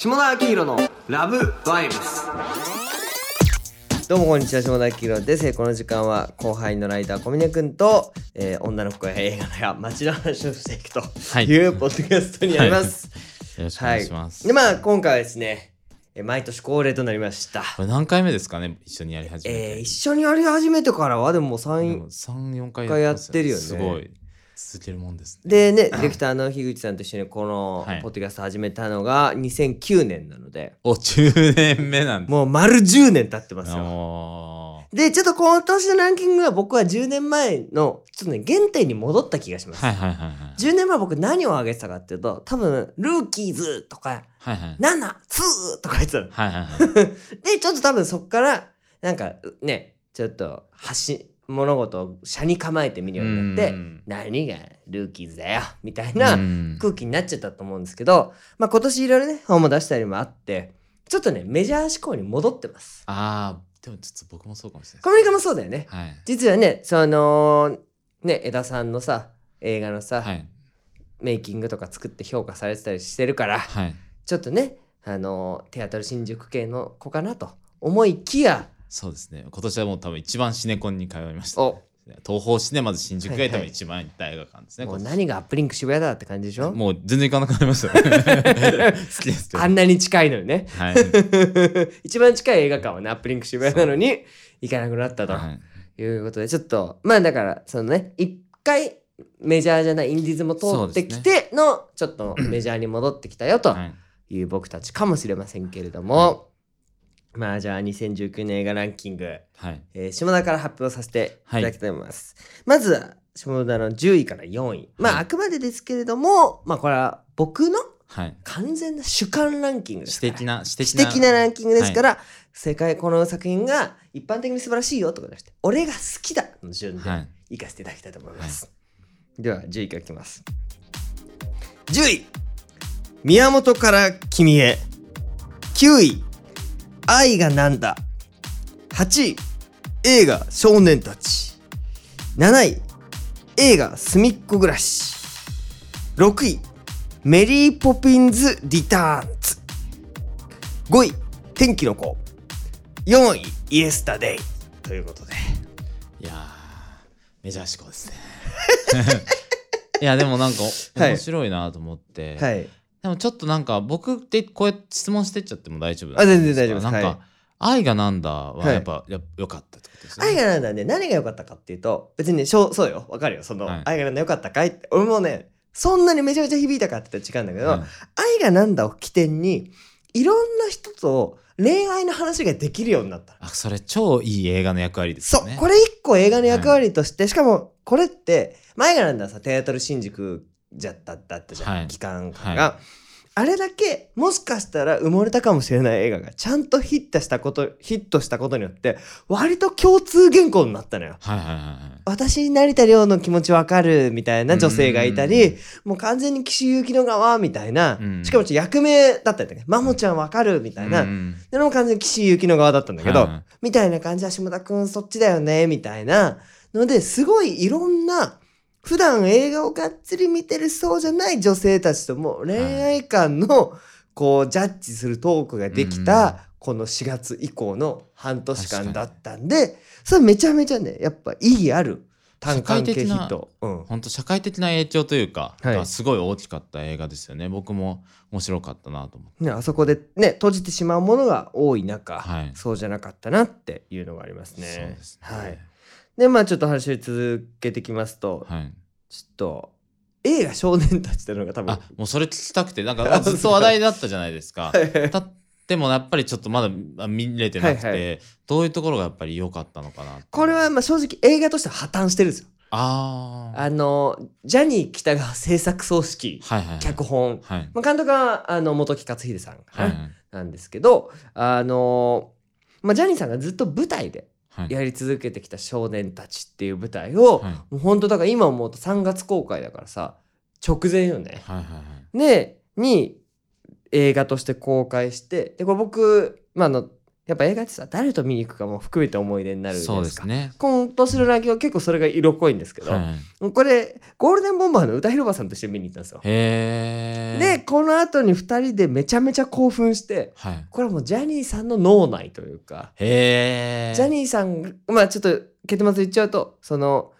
下田明宏のラブバイブス。どうもこんにちは下田明宏です。えーこの時間は後輩のライター小峰君と、えー女の子や映画のや街の話をしていくとはい。いうポッドキャストになります、よろしくお願いします。でまあ今回はですねえー毎年恒例となりました。これ何回目ですかね？一緒にやり始めて。えー一緒にやり始めてからはでもで3も3、4回回やってるよね。すごい。続けるもんですね。でねディレクターの樋口さんと一緒にこのはいポッドキャスト始めたのが2009年なので、お、10年目なんです。もう丸10年経ってますよおでちょっと今年のランキングは僕は10年前のちょっとね原点に戻った気がします、はいはいはいはい。10年前僕何を挙げてたかっていうと多分ルーキーズとかはいはい。7、2とか言ってたの。はいはいはい。で、ちょっと多分そっから、なんかね、ちょっと発物事を車に構えてみるようになってうん、何がルーキーズだよ、みたいなうん空気になっちゃったと思うんですけど、まあ今年いろいろね、本も出したりもあって、ちょっとね、メジャー志向に戻ってます。ああ、でもちょっと僕もそうかもしれコないメリカもそうだよね。はい。実はね、その、ね、枝さんのさ、映画のさ、はい。メイキングとか作って評価されてたりしてるから、はい。ちょっとね、あの、テアトル新宿系の子かなと思いきや、そうですね。今年はもう多分一番シネコンに通いました、お東宝シネマズ新宿がはいはい多分一番行った映画館ですね。もう今年何がアップリンク渋谷だって感じでしょ？もう全然行かなくなりましたね。好きです。あんなに近いのにね。はい。一番近い映画館はね、アップリンク渋谷なのに行かなくなったとはいいうことで、ちょっと、まあだから、そのね、一回メジャーじゃないインディーズも通ってきての、ちょっとメジャーに戻ってきたよとはいいう僕たちかもしれませんけれども、まあじゃあ2019年映画ランキング、はい。えー下田から発表させていただきたいと思います。まずは、下田の10位から4位。まあ、はいあくまでですけれども、まあ、これは僕のはい。完全な主観ランキングですから。私的な、私的私な。的なランキングですから、世界この作品が一般的に素晴らしいよとかじゃなくて、俺が好きだの順ではい。行かせていただきたいと思います。では、10位からいきます。10位、宮本から君へ。9位、愛がなんだ。8位、映画少年たち。7位、映画すみっこ暮らし。6位、メリーポピンズ・リターンズ。5位、天気の子。4位、イエスタデイ。ということで。いやー、メジャー志向ですね。いや、でもなんか、はい面白いなと思って。はい。でもちょっとなんか、僕ってこうやって質問してっちゃっても大丈夫あ全然大丈夫ですなんか、はい愛がなんだははいやっぱ、や良かったってことですね。愛がなんだね、何が良かったかっていうと、別にね、しょうそうよ、わかるよ。その、はい愛がなんだ良かったかいって、俺もね、そんなにめちゃめちゃ響いたかって言ったら違うんだけど、はい愛がなんだを起点に、いろんな人と恋愛の話ができるようになった。あ、それ超いい映画の役割ですそう、よね。これ一個映画の役割として、しかもこれって、前がなんださ、テアトル新宿じゃっただったじゃん、はい。期間が、はあれだけもしかしたら埋もれたかもしれない映画がちゃんとヒットしたことヒットしたことによって割と共通言語になったのよ。はいはいはいはい。私成田凌の気持ちわかるみたいな女性がいたりもう完全に岸井ゆきの側みたいな、うん。しかも役名だったりとかマモちゃんわかるみたいな、うん。でも完全に岸井ゆきの側だったんだけど、はいはいみたいな感じは下田くんそっちだよねみたいなのですごいいろんな普段映画をがっつり見てるそうじゃない女性たちとも恋愛観のこうジャッジするトークができうんたこの4月以降の半年間だったんでそれめちゃめちゃねやっぱ意義ある単関係ヒット。うん本当社会的な影響というか、はいがすごい大きかった映画ですよね。僕も面白かったなと思って。ね、あそこでね閉じてしまうものが多い中、はいそうじゃなかったなっていうのがありますね。そうですね。はい、でまあちょっと話を続けてきますと、はい。ちょっと映画少年たちっていうのが多分あ、もうそれ聞きたくて、なんか ずっと話題だったじゃないですか。はいたでもやっぱりちょっとまだあ見れてなくて、はいはどういうところがやっぱり良かったのかなってこれはまあ正直映画としては破綻してるんですよ。あああのジャニー喜多川制作総指揮はいはいはい。脚本、はい。まあ、監督はあの本木克秀さんはいはい。なんですけどあの、まあ、ジャニーさんがずっと舞台ではいやり続けてきた少年たちっていう舞台を、はい。もう本当だから今思うと3月公開だからさ直前よね。はいはいはい。でに映画として公開してでこれ僕、まあ、あのやっぱ映画ってさ誰と見に行くかも含めて思い出になるじゃそないでか。うですすね。今年のランキングは結構それが色濃いんですけど、はいこれゴールデンボンバーの歌広場さんとして見に行ったんですよ。で、この後に2人でめちゃめちゃ興奮してはい。これはもうジャニーさんの脳内というか。ジャニーさんがまあちょっと結末言っちゃうとその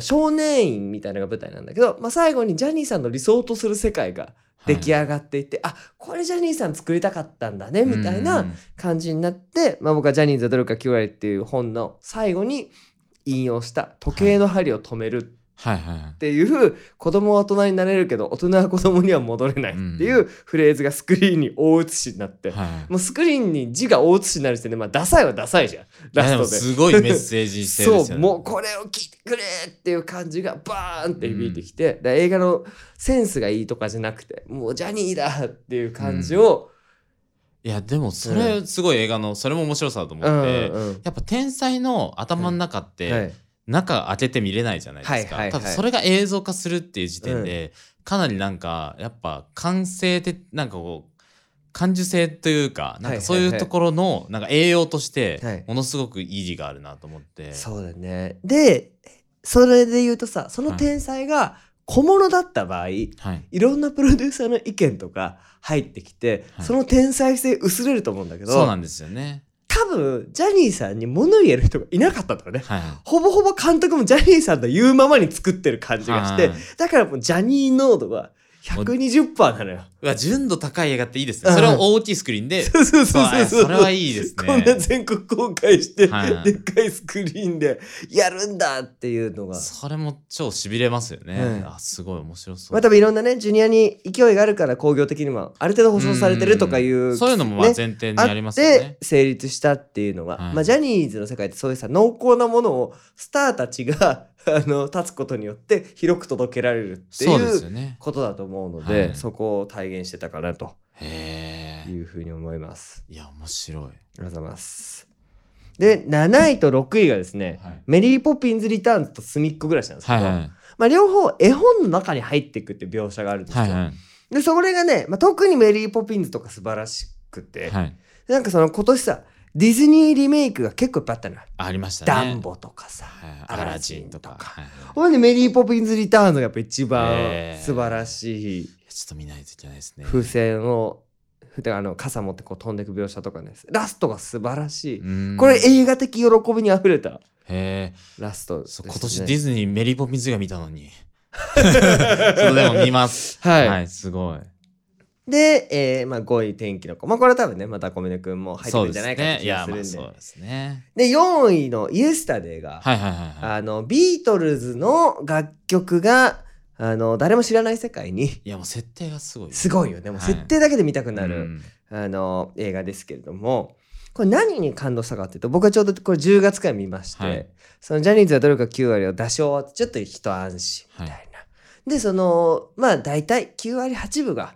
少年院みたいなのが舞台なんだけど、まあ、最後にジャニーさんの理想とする世界が出来上がっていて、あこれジャニーさん作りたかったんだねみたいな感じになって、まあ、僕は「ジャニーズは努力が9割」っていう本の最後に引用した「時計の針を止める」はいはいはいっ。ていう子供は大人になれるけど大人は子供には戻れないっていうフレーズがスクリーンに大写しになって、はい。もうスクリーンに字が大写しになる時点でまあダサいはダサいじゃんラストで。すごいメッセージ性ですよね。そうもうこれを聞いてくれっていう感じがバーンって響いてきて、で映画のセンスがいいとかじゃなくてもうジャニーだっていう感じを、いやでもそれすごい映画のそれも面白さだと思うんって、やっぱ天才の頭の中って、はい中開けて見れないじゃないですか、はいはいはい。ただそれが映像化するっていう時点で、かなりなんかやっぱ感性でなんかこう感受性というかなんかそういうところのなんか栄養としてはい。ものすごく意義があるなと思って、そうだね。でそれで言うとさその天才が小物だった場合、はい、いろんなプロデューサーの意見とか入ってきて、はい。その天才性薄れると思うんだけどそうなんですよね。多分ジャニーさんに物言える人がいなかったんだよね。はい、ほぼほぼ監督もジャニーさんの言うままに作ってる感じがして、はいだからもうジャニー濃度は120%なのよ。うわ純度高い映画っていいですね。それを大きいスクリーンで、そうそうそうそうそれはいいですね。こんな全国公開して、はいでっかいスクリーンでやるんだっていうのが。それも超しびれますよね。はいあすごい面白そう。まあ多分いろんなね、ジュニアに勢いがあるから工業的にもある程度保証されてるとかいう。そういうのもまあね前提にありますよね。成立したっていうのが、はいまあジャニーズの世界ってそういうさ濃厚なものをスターたちがあの立つことによって広く届けられるっていうよね。ことだと思うので、はいそこを体現してたかなと。いうふうに思います。いや面白い。ありがとうございます。で7位と6位がですね、はいメリー・ポピンズ・リターンズとすみっコぐらしなんですけど、はいはいまあ、両方絵本の中に入っていくって描写があるんですよ。はいはいでそれがね、まあ、特にメリー・ポピンズとか素晴らしくて、はい。なんかその今年さディズニーリメイクが結構いっぱいあったのよ。ありましたね。ダンボとかさ、はいアラジンとかほんでメリー・ポピンズ・リターンズがやっぱ一番素晴らしいちょっと見ないといけないですね。風船をふあの傘持ってこう飛んでいく描写とかねラストが素晴らしい、うんこれ映画的喜びにあふれたへえ。ラストね、そう今年ディズニーメリーポピンズが見たのに。ちょっとでも見ます。はいはい、すごい。で、えーまあ、5位天気の子。まあこれは多分ねまた小峰君も入ってるんじゃないかって気がするんで。まあそうですね。で4位のイエスタデーが、はいはいはいはい。あのビートルズの楽曲があの誰も知らない世界にいや、もう設定がすごい。すごいよね。もうはい設定だけで見たくなる、うん。あの映画ですけれども。これ何に感動したかっていうと僕はちょうどこれ10月から見まして、はい。そのジャニーズは努力が9割を出し終わってちょっと一安心みたいな、でそのまあ大体9割8分が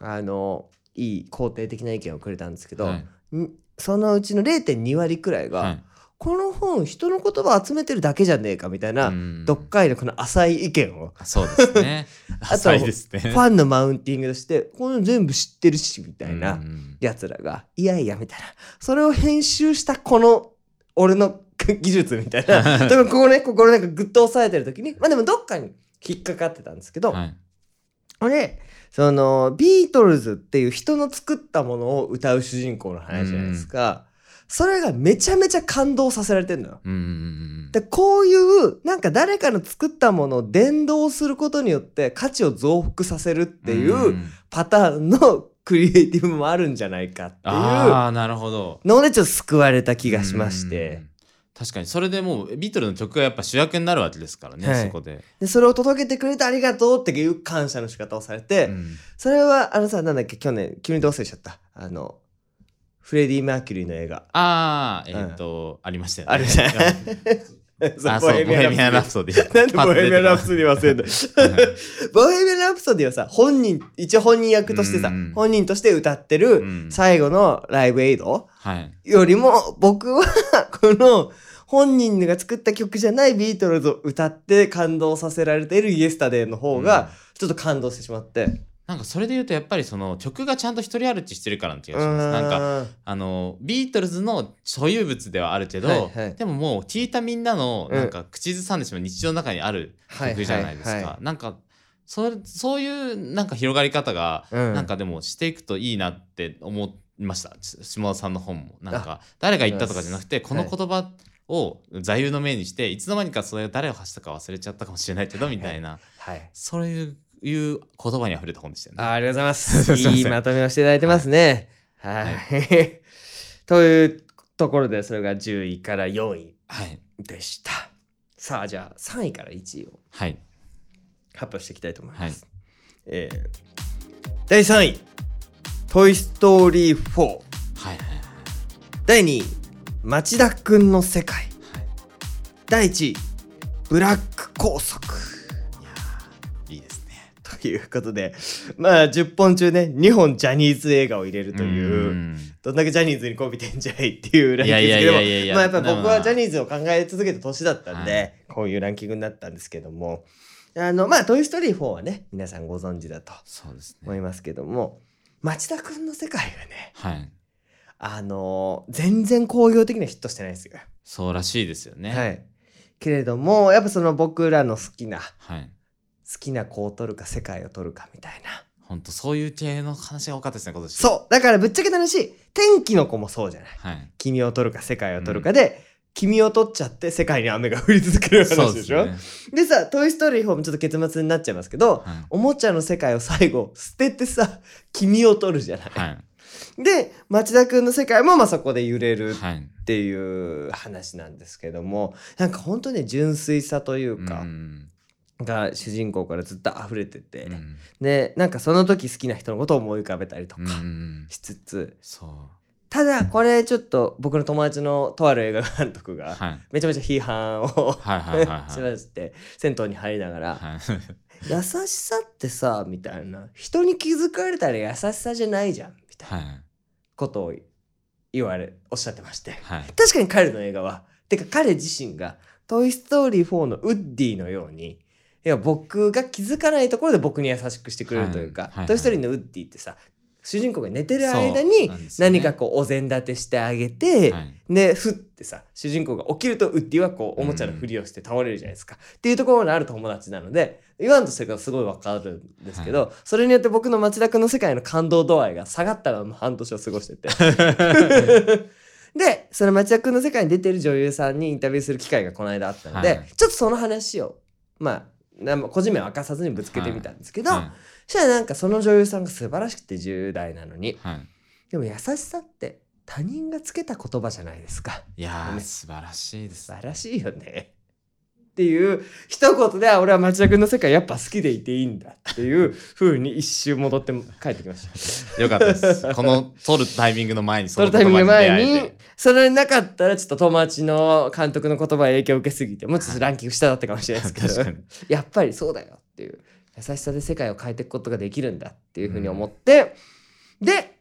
あのいい肯定的な意見をくれたんですけど、はいんそのうちの0.2割くらいが、はいこの本人の言葉を集めてるだけじゃねえかみたいな、うんどっかいのこの浅い意見をそうですね。あ と浅いですね。ファンのマウンティングとしてこの全部知ってるしみたいな、うんやつらが、いやいや、みたいな。それを編集したこの、俺の 技術みたいな。ここね、ここなんかグッと押さえてる時に、まあでもどっかに引っかかってたんですけど、はい俺、その、ビートルズっていう人の作ったものを歌う主人公の話じゃないですか。それがめちゃめちゃ感動させられてんのよ。うんうんうんで、こういう、なんか誰かの作ったものを伝導することによって価値を増幅させるっていうんパターンのクリエイティブもあるんじゃないかっていうああ、なるほど。のでちょっと救われた気がしましてうん。確かに。それでもうビートルズの曲がやっぱ主役になるわけですからね、はい。そこで、でそれを届けてくれてありがとうっていう感謝の仕方をされて、うん。それはあのさなんだっけ去年急にどう忘れちゃった。あのフレディ・マーキュリーの映画。ああえっ、と、ありましたよね。あるじゃんあ そうボヘミアン・ラプソディ。なんでボヘミアン・ラプソディ忘れんの？ボヘミアン・ラプソディはさ本人一応本人役としてさ、うん。本人として歌ってるうん。最後のライブエイドはい。よりも僕はこの本人が作った曲じゃないビートルズを歌って感動させられているイエスタデーの方がちょっと感動してしまって、なんかそれで言うとやっぱりその曲がちゃんと一人歩きしてるからな気がします。なんかかあのビートルズの所有物ではあるけど、はいはい。でももう聞いたみんなのうんなんか口ずさんでしまう日常の中にある曲じゃないですか。はいはいはいなんかそれそういうなんか広がり方が、うん。なんかでもしていくといいなって思いました。し下田さんの本も。なんか誰が言ったとかじゃなくてこの言葉を座右の銘にしていつの間にかそれを誰を発したか忘れちゃったかもしれないけどみたいな。はい。そういういう言葉にあふれた本でしたよね。あありがとうございます。すいいいまとめをしていただいてますね。はい、というところでそれが10位から4位はい。でした。さあじゃあ3位から1位をはい。発表していきたいと思います、はい。えー第3位「トイ・ストーリー4」はいはい第2位「町田くんの世界」第1位「ブラック拘束」いいですね。ということでまあ10本中ね2本ジャニーズ映画を入れるといううんどんだけジャニーズにこびてんじゃいっていうランキングですけどいやいやいやいやいやまあやっぱり僕まあはジャニーズを考え続けた年だったんで、はいこういうランキングになったんですけどもあのまあ「トイ・ストーリー4」はね皆さんご存知だと。思いますけども町田くんの世界がねはい。あの全然興行的にはヒットしてないですよ。そうらしいですよね。はい、けれどもやっぱその僕らの好きなはい。好きな子を取るか世界を取るかみたいな本当そういう系の話が多かったですね、今年。う。そうだからぶっちゃけた話天気の子もそうじゃないはい。君を取るか世界を取るかで、君を取っちゃって世界に雨が降り続けるそう話でしょですね。でさ「トイ・ストーリー4」もちょっと結末になっちゃいますけど、はい。おもちゃの世界を最後捨ててさ君を取るじゃない。はい。で町田くんの世界もまあそこで揺れるはい。っていう話なんですけどもなんか本当ね純粋さというか、うんが主人公からずっと溢れてて、うんでなんかその時好きな人のことを思い浮かべたりとかうんしつつ、そう。ただこれちょっと僕の友達のとある映画監督がはい。めちゃめちゃ批判を しまして銭湯に入りながらはい。「優しさってさ」みたいな「人に気づかれたら優しさじゃないじゃん」みたいなはい。ことを言われおっしゃってましてはい。確かに彼の映画はてか彼自身が「トイ・ストーリー4」のウッディのようにいや僕が気づかないところで僕に優しくしてくれるというか「はい。はい。はい。トイ・ストーリー」のウッディってさ主人公が寝てる間に何かこうお膳立てしてあげて、はい。でふってさ主人公が起きるとウッディはこうおもちゃのふりをして倒れるじゃないですか、っていうところにある友達なので言わんとしてるからすごいわかるんですけど、それによって僕の町田君の世界の感動度合いが下がったまま半年を過ごしてて。でその町田君の世界に出てる女優さんにインタビューする機会がこの間あったので、はい。ちょっとその話をまあな個人名は明かさずにぶつけてみたんですけど、はそしたらなんかその女優さんが素晴らしくて10代なのにい。はい。でも優しさって他人がつけた言葉じゃないですか。いやー、ね素晴らしいです素。晴らしいよね。っていう一言であ俺は町田君の世界やっぱ好きでいていいんだっていう風に一周戻って帰ってきました。よかったです。この撮るタイミングの前にそそのタイミング前にそれなかったらちょっと友達の監督の言葉に影響を受けすぎてもうちょっとランキング下だったかもしれないですけど。やっぱりそうだよっていう優しさで世界を変えていくことができるんだっていう風に思って、で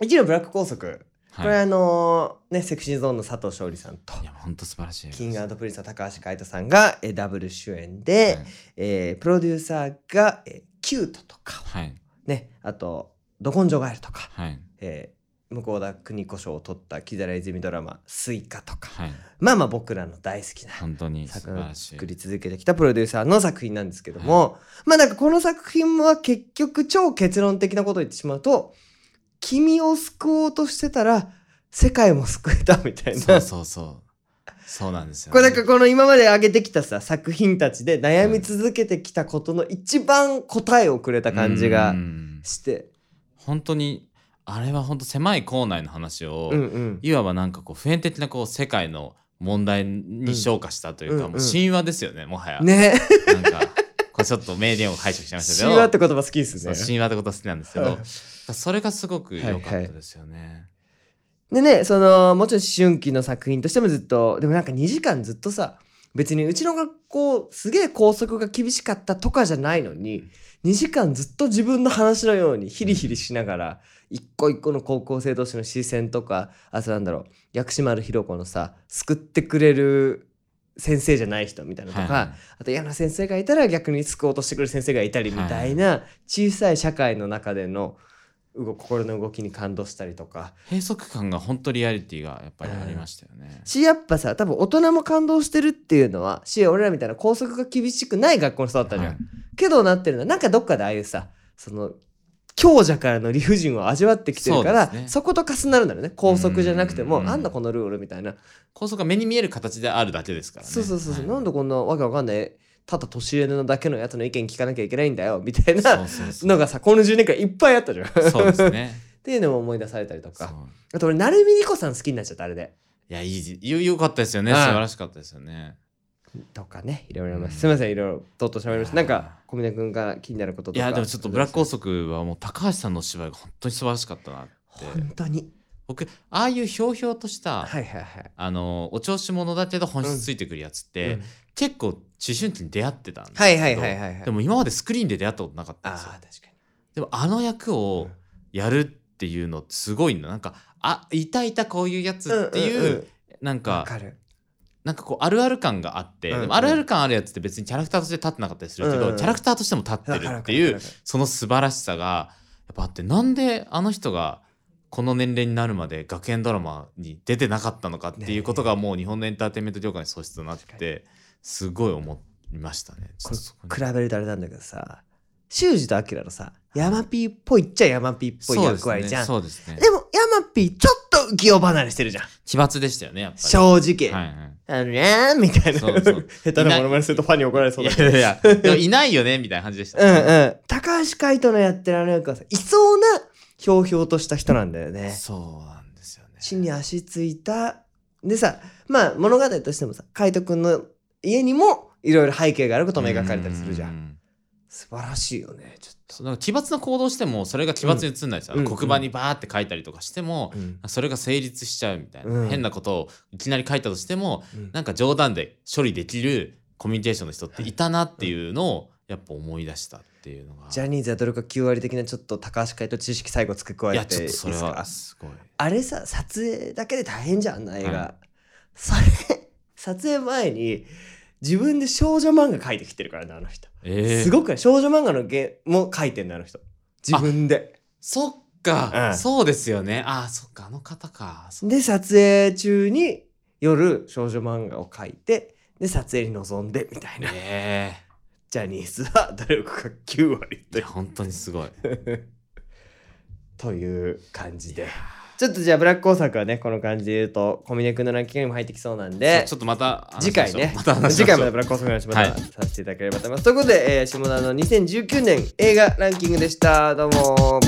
1のブラック校則これはい。あのねセクシーゾーンの佐藤勝利さんといや、本当素晴らしい。キングプリンスの高橋海人さんがえーダブル主演で、はいえープロデューサーが、えー Q10とかはい。ねあと「ど根性ガエル」とか、はい。えー向田邦子賞を取った木皿泉ドラマ「スイカ」とかはい。まあまあ僕らの大好きな本当に素作品を。作り続けてきたプロデューサーの作品なんですけども、まあなんかこの作品は結局超結論的なことを言ってしまうと君を救おうとしてたら世界も救えたみたいなそうそうそう。そうなんですよ、ね。これなんかこの今まで上げてきたさ作品たちで悩み続けてきたことの一番答えをくれた感じがうんして本当にあれは本当狭い校内の話を、うんうん。いわばなんかこう普遍的なこう世界の問題に昇華したというか、うんもう神話ですよねもはや、ね。なんかこれちょっと名言を拝借しましたけど。神話って言葉好きですね。神話ってこと好きなんですけど、うんそれがすごく良かったですよね。でねそのもちろん思春期の作品としてもずっとでもなんか2時間ずっとさ別にうちの学校すげえ校則が厳しかったとかじゃないのに2時間ずっと自分の話のようにヒリヒリしながら一個一個の高校生同士の視線とかあとなんだろう薬師丸ひろ子のさ救ってくれる先生じゃない人みたいなとか、はいはい。あと嫌な先生がいたら逆に救おうとしてくる先生がいたりみたいな小さい社会の中での動心の動きに感動したりとか。閉塞感が本当リアリティがやっぱりありましたよね。しやっぱさ多分大人も感動してるっていうのはし俺らみたいな校則が厳しくない学校に育ったじゃん、はい。けどなってるのはなんかどっかでああいうさその強者からの理不尽を味わってきてるからそ,、ね。こと重なるんだよね。校則じゃなくてもうんあんだこのルールみたいな。構想が目に見える形であるだけですからね。そうそうそうそう、はい。なんでこんなわけわかんないただ年上のだけのやつの意見聞かなきゃいけないんだよみたいそなのがさこの10年間いっぱいあったじゃん。そうですね。っていうのも思い出されたりとかあと俺成海莉子さん好きになっちゃったあれで。いや、いい、よ、よかったですよね。はい素晴らしかったですよね。とかねいろいろあります、うんすみませんいろいろとっとしゃべりましたなんか小峰君が気になることとかいや、でもちょっとブラック校則はもう高橋さんのお芝居が本当に素晴らしかったなって。本当に僕、ああいうひょうひょうとした、はいはいはい。あの、お調子者だけど本質ついてくるやつって、うん。結構思春期に出会ってたんですけどはいはいはいはいはい。でも今までスクリーンで出会ったことなかったんあですよ。あ確かでもあの役をやるっていうのすごいんだなんかあいたいたこういうやつにっていう,、んんん。なんかわかる。なんかこうあるある感があって、うんうん。あるある感あるやつって別にキャラクターとして立ってなかったりするけど、うんうんキャラクターとしても立ってるっていうその素晴らしさがやっぱあってなんであの人がこの年齢になるまで学園ドラマに出てなかったのかっていうことがもう日本のエンターテインメント業界の素質となってすごい思いましたね。比べるとあれなんだけどさ修二とアキラのさヤマピーっぽいっちゃヤマピーっぽい役割じゃん。で,、そうですね。もヤマピーちょっと浮世離れしてるじゃん。奇抜でしたよねやっぱり。正直、はいはい。あのねーみたいな。そうそう。下手なものまねするとファンに怒られそうだけど。いやいや、でもいないよねみたいな感じでした。うんうん。高橋海人のやってるあの役はさいそうなひょうひょうとした人なんだよね。そうなんですよね。地に足ついた。でさまあ物語としてもさ海人くんの家にもいろいろ背景があることも描かれたりするじゃうんん。素晴らしいよねちょっそうなんか奇抜な行動してもそれが奇抜に映んない。ですよ、うん。黒板にバーって書いたりとかしても、と、うん。それが成立しちゃうみたいな、うん。変なことをいきなり書いたとしてもうん。なんか冗談で処理できるコミュニケーションの人っていたなっていうのをやっぱ思い出したっていうのが、ジャニーズはどれか9割的なちょっと高橋海人知識最後付け加えていいですっとそれはかすごい。あれさ撮影だけで大変じゃんあんな映画、はいそれ撮影前に自分で少女漫画描いてきてるからねあの人、えー、すごく少女漫画のゲも描いてんのあの人。自分で。そっか、うん。そうですよね。あそっかあの方か。そで撮影中に夜少女漫画を描いてで撮影に臨んでみたいな。えジャニーズは努力が9割ー、いや本当にすごい。という感じで。ちょっとじゃあブラック工作はねこの感じで言うと小峰君のランキングにも入ってきそうなんでちょっとまた話し次回ね、また話し次ましょう。回までブラックコースの話またはい。させていただければと思います。ということで、えー、下田の2019年映画ランキングでした。どうも。